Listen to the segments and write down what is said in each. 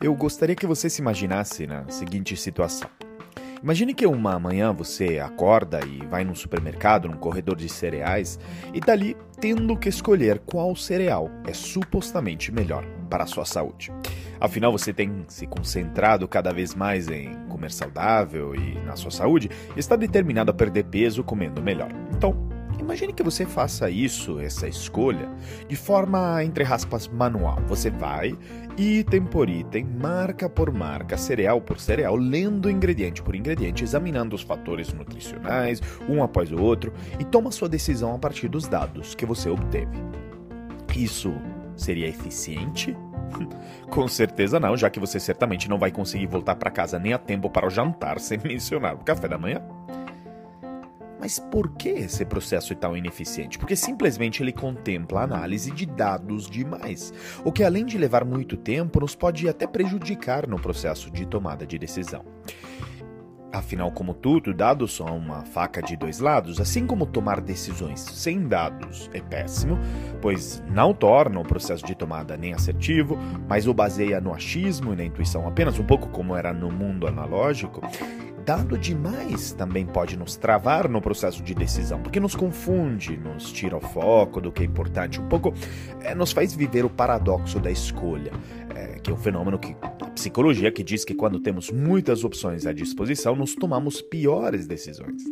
Eu gostaria que você se imaginasse na seguinte situação. Imagine que uma manhã você acorda e vai num supermercado, num corredor de cereais, e dali tá tendo que escolher qual cereal é supostamente melhor para a sua saúde. Afinal, você tem se concentrado cada vez mais em comer saudável e na sua saúde, e está determinado a perder peso comendo melhor. Imagine que você faça isso, essa escolha, de forma, entre aspas, manual. Você vai, item por item, marca por marca, cereal por cereal, lendo ingrediente por ingrediente, examinando os fatores nutricionais, um após o outro, e toma sua decisão a partir dos dados que você obteve. Isso seria eficiente? Com certeza não, já que você certamente não vai conseguir voltar para casa nem a tempo para o jantar sem mencionar o café da manhã. Mas por que esse processo é tão ineficiente? Porque simplesmente ele contempla a análise de dados demais, o que além de levar muito tempo, nos pode até prejudicar no processo de tomada de decisão. Afinal, como tudo, dados são uma faca de dois lados, assim como tomar decisões sem dados é péssimo, pois não torna o processo de tomada nem assertivo, mas o baseia no achismo e na intuição apenas, um pouco como era no mundo analógico dado demais também pode nos travar no processo de decisão, porque nos confunde, nos tira o foco do que é importante, um pouco é, nos faz viver o paradoxo da escolha, é, que é um fenômeno que a psicologia que diz que quando temos muitas opções à disposição, nos tomamos piores decisões.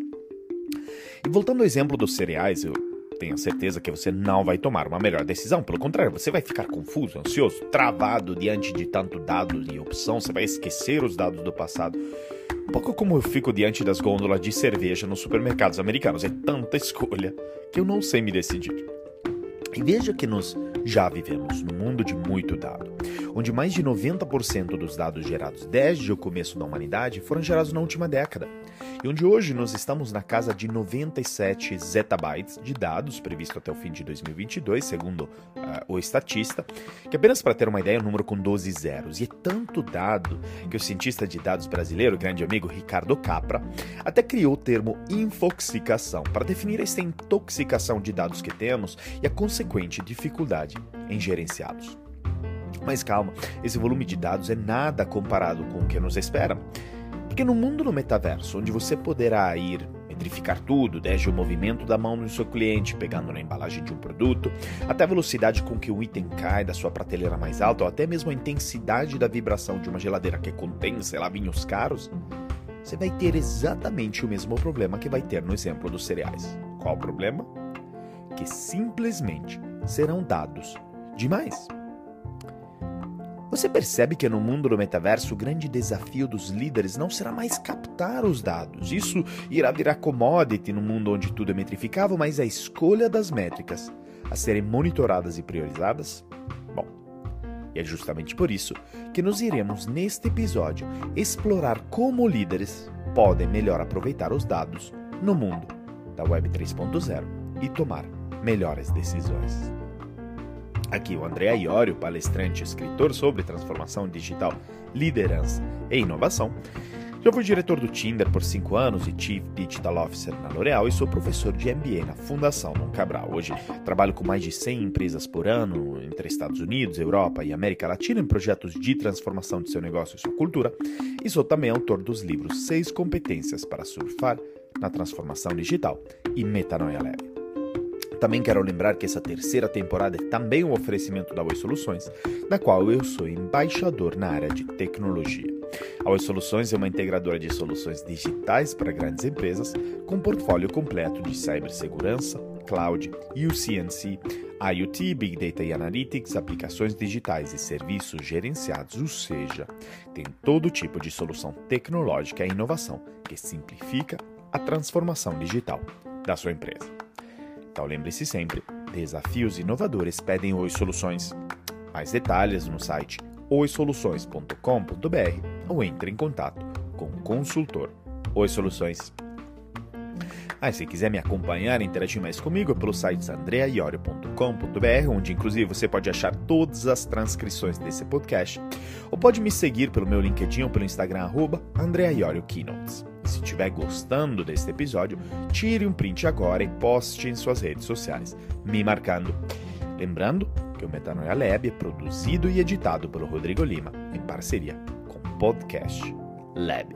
E voltando ao exemplo dos cereais, eu tenho certeza que você não vai tomar uma melhor decisão. Pelo contrário, você vai ficar confuso, ansioso, travado diante de tanto dados e opção, você vai esquecer os dados do passado pouco como eu fico diante das gôndolas de cerveja nos supermercados americanos. É tanta escolha que eu não sei me decidir. E veja que nós já vivemos num mundo de muito dado, onde mais de 90% dos dados gerados desde o começo da humanidade foram gerados na última década e onde hoje nós estamos na casa de 97 zettabytes de dados, previsto até o fim de 2022, segundo uh, o estatista, que apenas para ter uma ideia, é um número com 12 zeros. E é tanto dado que o cientista de dados brasileiro, grande amigo Ricardo Capra, até criou o termo infoxicação para definir essa intoxicação de dados que temos e a consequente dificuldade em gerenciá-los. Mas calma, esse volume de dados é nada comparado com o que nos espera. Porque no mundo no metaverso, onde você poderá ir metrificar tudo, desde o movimento da mão do seu cliente pegando na embalagem de um produto, até a velocidade com que o item cai da sua prateleira mais alta, ou até mesmo a intensidade da vibração de uma geladeira que contém, sei lá, vinhos caros, você vai ter exatamente o mesmo problema que vai ter no exemplo dos cereais. Qual o problema? Que simplesmente serão dados demais. Você percebe que no mundo do metaverso o grande desafio dos líderes não será mais captar os dados. Isso irá virar commodity no mundo onde tudo é metrificável, mas a escolha das métricas a serem monitoradas e priorizadas? Bom, e é justamente por isso que nós iremos neste episódio explorar como líderes podem melhor aproveitar os dados no mundo da Web 3.0 e tomar melhores decisões. Aqui o André Iorio, palestrante e escritor sobre transformação digital, liderança e inovação. Já fui diretor do Tinder por 5 anos e Chief Digital Officer na L'Oréal e sou professor de MBA na Fundação Dom Cabral. Hoje trabalho com mais de 100 empresas por ano entre Estados Unidos, Europa e América Latina em projetos de transformação de seu negócio e sua cultura e sou também autor dos livros Seis Competências para Surfar na Transformação Digital e Metanoia Leve. Também quero lembrar que essa terceira temporada é também um oferecimento da Oi Soluções, da qual eu sou embaixador na área de tecnologia. A Oi Soluções é uma integradora de soluções digitais para grandes empresas, com portfólio completo de cibersegurança, cloud, UCNC, IoT, Big Data e Analytics, aplicações digitais e serviços gerenciados, ou seja, tem todo tipo de solução tecnológica e inovação que simplifica a transformação digital da sua empresa. Então lembre-se sempre, desafios inovadores pedem Oi Soluções. Mais detalhes no site oisoluções.com.br ou entre em contato com o consultor Oi Soluções. Ah, se quiser me acompanhar e interagir mais comigo é pelo site andreaiorio.com.br, onde inclusive você pode achar todas as transcrições desse podcast, ou pode me seguir pelo meu LinkedIn ou pelo Instagram, arroba Keynotes. Se estiver gostando deste episódio, tire um print agora e poste em suas redes sociais, me marcando. Lembrando que o Metanoia Lab é produzido e editado pelo Rodrigo Lima, em parceria com o Podcast Lab.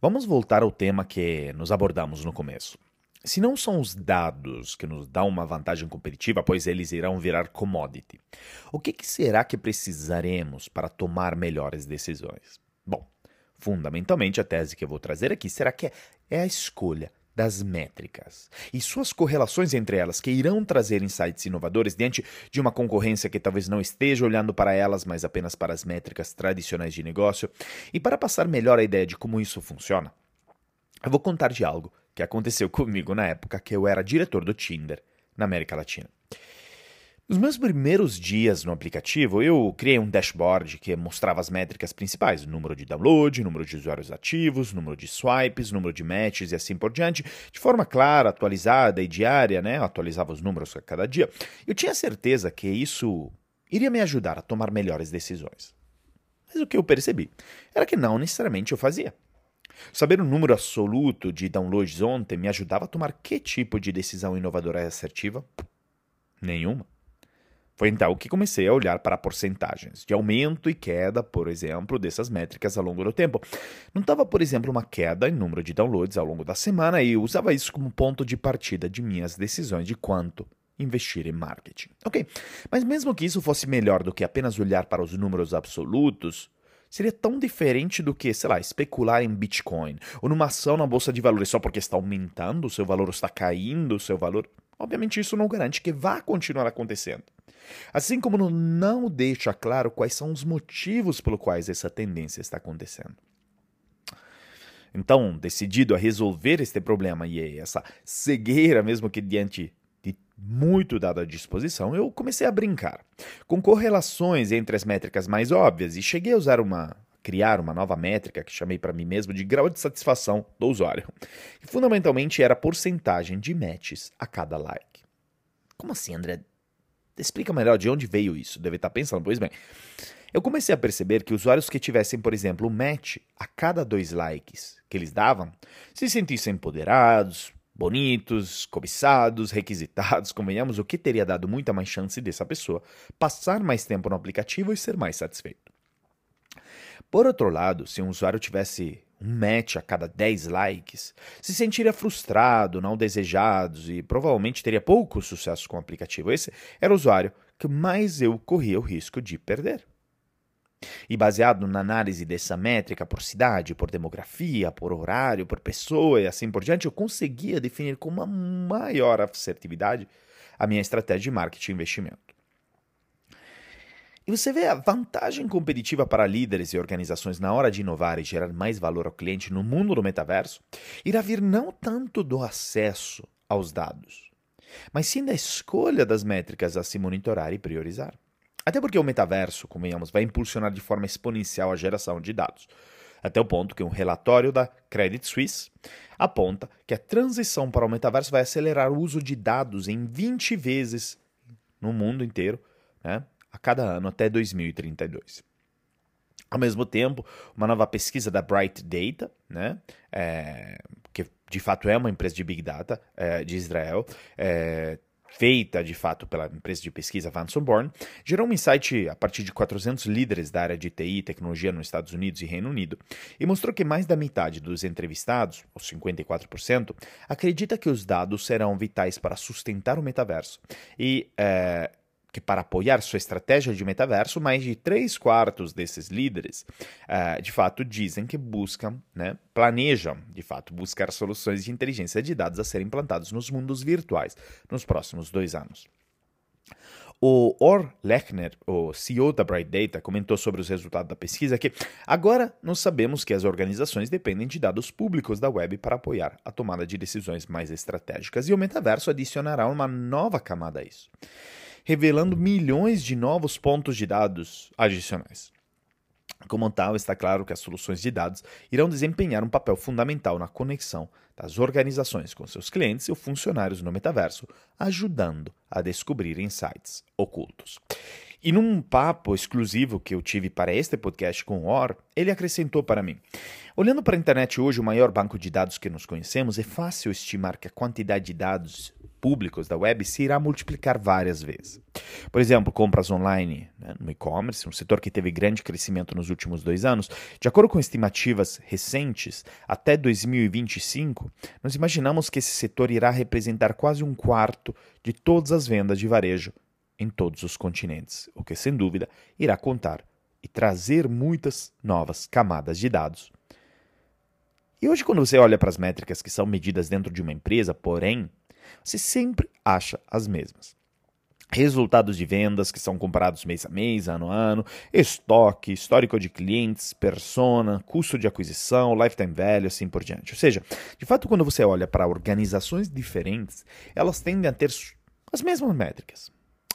Vamos voltar ao tema que nos abordamos no começo. Se não são os dados que nos dão uma vantagem competitiva, pois eles irão virar commodity, o que, que será que precisaremos para tomar melhores decisões? Bom, fundamentalmente a tese que eu vou trazer aqui será que é a escolha das métricas e suas correlações entre elas, que irão trazer insights inovadores diante de uma concorrência que talvez não esteja olhando para elas, mas apenas para as métricas tradicionais de negócio. E para passar melhor a ideia de como isso funciona, eu vou contar de algo que aconteceu comigo na época que eu era diretor do Tinder na América Latina. Nos meus primeiros dias no aplicativo, eu criei um dashboard que mostrava as métricas principais: número de download, número de usuários ativos, número de swipes, número de matches e assim por diante, de forma clara, atualizada e diária, né? Eu atualizava os números a cada dia. Eu tinha certeza que isso iria me ajudar a tomar melhores decisões. Mas o que eu percebi era que não necessariamente eu fazia. Saber o número absoluto de downloads ontem me ajudava a tomar que tipo de decisão inovadora e assertiva? Nenhuma. Foi então que comecei a olhar para porcentagens de aumento e queda, por exemplo, dessas métricas ao longo do tempo. Notava, por exemplo, uma queda em número de downloads ao longo da semana e usava isso como ponto de partida de minhas decisões de quanto investir em marketing. Ok, mas mesmo que isso fosse melhor do que apenas olhar para os números absolutos, seria tão diferente do que, sei lá, especular em Bitcoin ou numa ação na bolsa de valores só porque está aumentando o seu valor ou está caindo o seu valor. Obviamente, isso não garante que vá continuar acontecendo. Assim como não deixa claro quais são os motivos pelos quais essa tendência está acontecendo. Então, decidido a resolver este problema e essa cegueira, mesmo que diante muito dado à disposição, eu comecei a brincar com correlações entre as métricas mais óbvias e cheguei a usar uma criar uma nova métrica que chamei para mim mesmo de grau de satisfação do usuário, que fundamentalmente era a porcentagem de matches a cada like. Como assim, André? Explica melhor de onde veio isso. Deve estar pensando, pois bem. Eu comecei a perceber que usuários que tivessem, por exemplo, um match a cada dois likes que eles davam, se sentissem empoderados, bonitos, cobiçados, requisitados, convenhamos, o que teria dado muita mais chance dessa pessoa passar mais tempo no aplicativo e ser mais satisfeito. Por outro lado, se um usuário tivesse um match a cada 10 likes, se sentiria frustrado, não desejado e provavelmente teria pouco sucesso com o aplicativo. Esse era o usuário que mais eu corria o risco de perder. E baseado na análise dessa métrica por cidade, por demografia, por horário, por pessoa e assim por diante, eu conseguia definir com uma maior assertividade a minha estratégia de marketing e investimento. E você vê a vantagem competitiva para líderes e organizações na hora de inovar e gerar mais valor ao cliente no mundo do metaverso irá vir não tanto do acesso aos dados, mas sim da escolha das métricas a se monitorar e priorizar. Até porque o metaverso, convenhamos, vai impulsionar de forma exponencial a geração de dados. Até o ponto que um relatório da Credit Suisse aponta que a transição para o metaverso vai acelerar o uso de dados em 20 vezes no mundo inteiro, né, a cada ano até 2032. Ao mesmo tempo, uma nova pesquisa da Bright Data, né, é, que de fato é uma empresa de Big Data é, de Israel, é, feita de fato pela empresa de pesquisa Vanson Born, gerou um insight a partir de 400 líderes da área de TI e tecnologia nos Estados Unidos e Reino Unido e mostrou que mais da metade dos entrevistados, os 54%, acredita que os dados serão vitais para sustentar o metaverso. E é, que para apoiar sua estratégia de metaverso, mais de três quartos desses líderes, uh, de fato, dizem que buscam, né, planejam, de fato, buscar soluções de inteligência de dados a serem implantados nos mundos virtuais nos próximos dois anos. O Or Lechner, o CEO da Bright Data, comentou sobre os resultados da pesquisa que agora nós sabemos que as organizações dependem de dados públicos da web para apoiar a tomada de decisões mais estratégicas e o metaverso adicionará uma nova camada a isso revelando milhões de novos pontos de dados adicionais. Como tal, está claro que as soluções de dados irão desempenhar um papel fundamental na conexão das organizações com seus clientes e funcionários no metaverso, ajudando a descobrir insights ocultos. E num papo exclusivo que eu tive para este podcast com o Or, ele acrescentou para mim: Olhando para a internet hoje, o maior banco de dados que nos conhecemos, é fácil estimar que a quantidade de dados públicos da web se irá multiplicar várias vezes. Por exemplo, compras online né, no e-commerce, um setor que teve grande crescimento nos últimos dois anos. De acordo com estimativas recentes, até 2025, nós imaginamos que esse setor irá representar quase um quarto de todas as vendas de varejo em todos os continentes, o que sem dúvida irá contar e trazer muitas novas camadas de dados. E hoje, quando você olha para as métricas que são medidas dentro de uma empresa, porém, você sempre acha as mesmas. Resultados de vendas que são comparados mês a mês, ano a ano, estoque, histórico de clientes, persona, custo de aquisição, lifetime value, assim por diante. Ou seja, de fato, quando você olha para organizações diferentes, elas tendem a ter as mesmas métricas.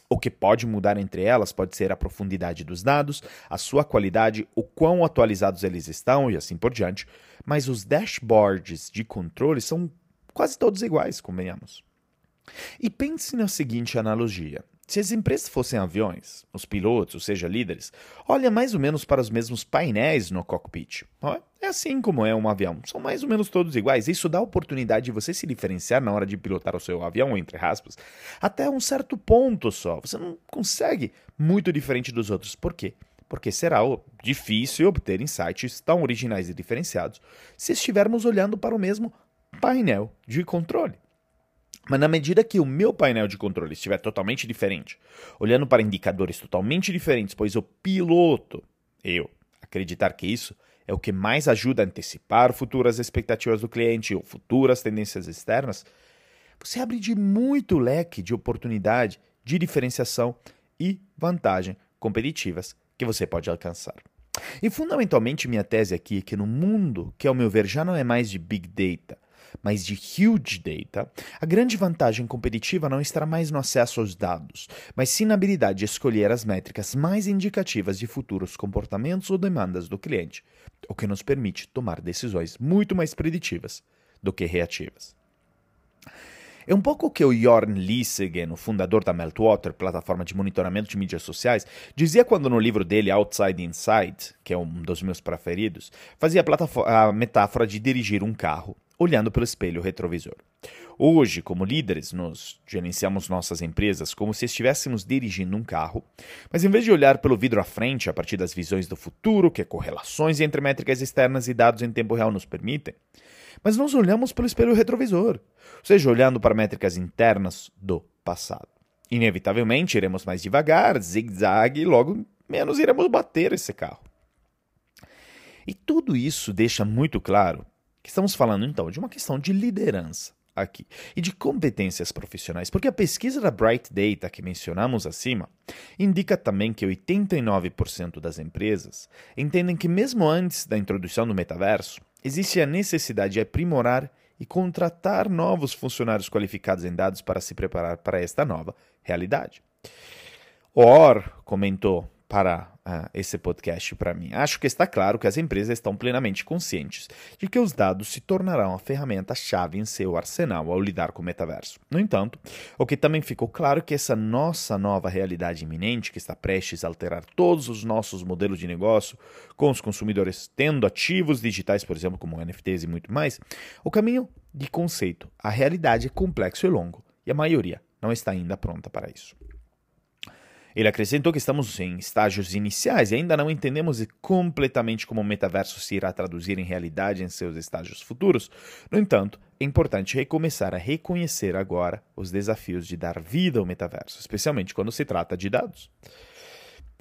O que pode mudar entre elas pode ser a profundidade dos dados, a sua qualidade, o quão atualizados eles estão e assim por diante, mas os dashboards de controle são quase todos iguais, convenhamos. E pense na seguinte analogia: se as empresas fossem aviões, os pilotos, ou seja, líderes, olham mais ou menos para os mesmos painéis no cockpit. É assim como é um avião, são mais ou menos todos iguais. Isso dá a oportunidade de você se diferenciar na hora de pilotar o seu avião, entre aspas, até um certo ponto só. Você não consegue muito diferente dos outros. Por quê? Porque será difícil obter insights tão originais e diferenciados se estivermos olhando para o mesmo painel de controle. Mas na medida que o meu painel de controle estiver totalmente diferente, olhando para indicadores totalmente diferentes, pois o piloto, eu, acreditar que isso é o que mais ajuda a antecipar futuras expectativas do cliente ou futuras tendências externas, você abre de muito leque de oportunidade, de diferenciação e vantagem competitivas que você pode alcançar. E fundamentalmente minha tese aqui é que no mundo que ao meu ver já não é mais de big data, mas de huge data, a grande vantagem competitiva não estará mais no acesso aos dados, mas sim na habilidade de escolher as métricas mais indicativas de futuros comportamentos ou demandas do cliente, o que nos permite tomar decisões muito mais preditivas do que reativas. É um pouco o que o Jorn Lissegen, o fundador da Meltwater, plataforma de monitoramento de mídias sociais, dizia quando no livro dele Outside Inside, que é um dos meus preferidos, fazia a, a metáfora de dirigir um carro olhando pelo espelho retrovisor. Hoje, como líderes, nós gerenciamos nossas empresas como se estivéssemos dirigindo um carro, mas em vez de olhar pelo vidro à frente a partir das visões do futuro que correlações entre métricas externas e dados em tempo real nos permitem, mas nós olhamos pelo espelho retrovisor, ou seja, olhando para métricas internas do passado. Inevitavelmente iremos mais devagar, zigue-zague, e logo menos iremos bater esse carro. E tudo isso deixa muito claro Estamos falando então de uma questão de liderança aqui e de competências profissionais, porque a pesquisa da Bright Data que mencionamos acima indica também que 89% das empresas entendem que mesmo antes da introdução do metaverso, existe a necessidade de aprimorar e contratar novos funcionários qualificados em dados para se preparar para esta nova realidade. Or comentou para uh, esse podcast para mim. Acho que está claro que as empresas estão plenamente conscientes de que os dados se tornarão a ferramenta-chave em seu arsenal ao lidar com o metaverso. No entanto, o que também ficou claro é que essa nossa nova realidade iminente, que está prestes a alterar todos os nossos modelos de negócio, com os consumidores tendo ativos digitais, por exemplo, como NFTs e muito mais, o caminho de conceito, a realidade é complexo e longo, e a maioria não está ainda pronta para isso. Ele acrescentou que estamos em estágios iniciais e ainda não entendemos completamente como o metaverso se irá traduzir em realidade em seus estágios futuros. No entanto, é importante recomeçar a reconhecer agora os desafios de dar vida ao metaverso, especialmente quando se trata de dados.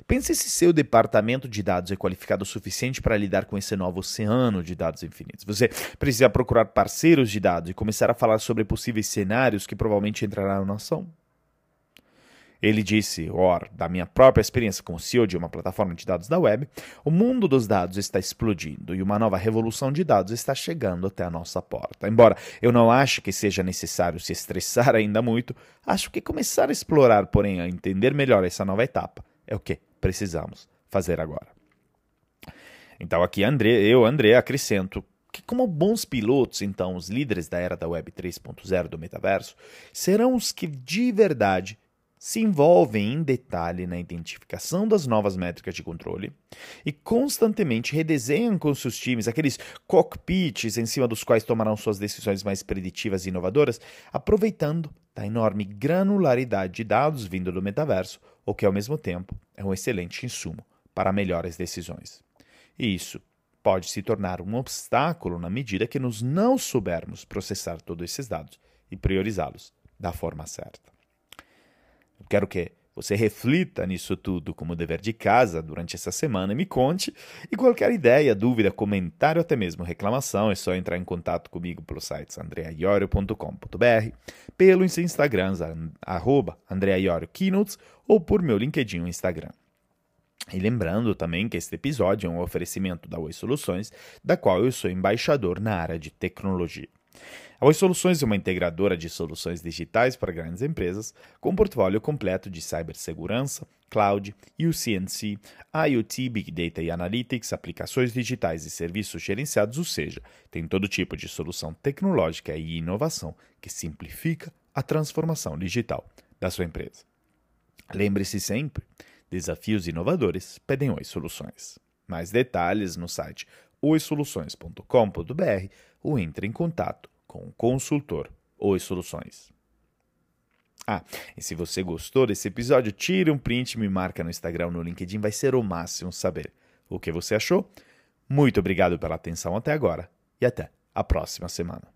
Pense se seu departamento de dados é qualificado o suficiente para lidar com esse novo oceano de dados infinitos. Você precisa procurar parceiros de dados e começar a falar sobre possíveis cenários que provavelmente entrarão na ação. Ele disse, or, da minha própria experiência como CEO de uma plataforma de dados da web, o mundo dos dados está explodindo e uma nova revolução de dados está chegando até a nossa porta. Embora eu não ache que seja necessário se estressar ainda muito, acho que começar a explorar, porém a entender melhor essa nova etapa, é o que precisamos fazer agora. Então aqui André, eu, André, acrescento que como bons pilotos, então, os líderes da era da Web 3.0 do metaverso serão os que de verdade se envolvem em detalhe na identificação das novas métricas de controle e constantemente redesenham com seus times aqueles cockpits em cima dos quais tomarão suas decisões mais preditivas e inovadoras, aproveitando da enorme granularidade de dados vindo do metaverso, o que ao mesmo tempo é um excelente insumo para melhores decisões. E isso pode se tornar um obstáculo na medida que nos não soubermos processar todos esses dados e priorizá-los da forma certa. Quero que você reflita nisso tudo como dever de casa durante essa semana e me conte. E qualquer ideia, dúvida, comentário, até mesmo reclamação, é só entrar em contato comigo pelo site andreaiorio.com.br, pelo Instagram, arroba ou por meu LinkedIn no Instagram. E lembrando também que este episódio é um oferecimento da Oi Soluções, da qual eu sou embaixador na área de tecnologia. A Oi Soluções é uma integradora de soluções digitais para grandes empresas, com um portfólio completo de cibersegurança, cloud, UCNC, IoT, Big Data e Analytics, aplicações digitais e serviços gerenciados, ou seja, tem todo tipo de solução tecnológica e inovação que simplifica a transformação digital da sua empresa. Lembre-se sempre Desafios inovadores pedem Oi Soluções. Mais detalhes no site oisoluções.com.br ou entre em contato com o consultor Oi Soluções. Ah, e se você gostou desse episódio, tire um print e me marca no Instagram no LinkedIn, vai ser o máximo saber o que você achou. Muito obrigado pela atenção até agora e até a próxima semana.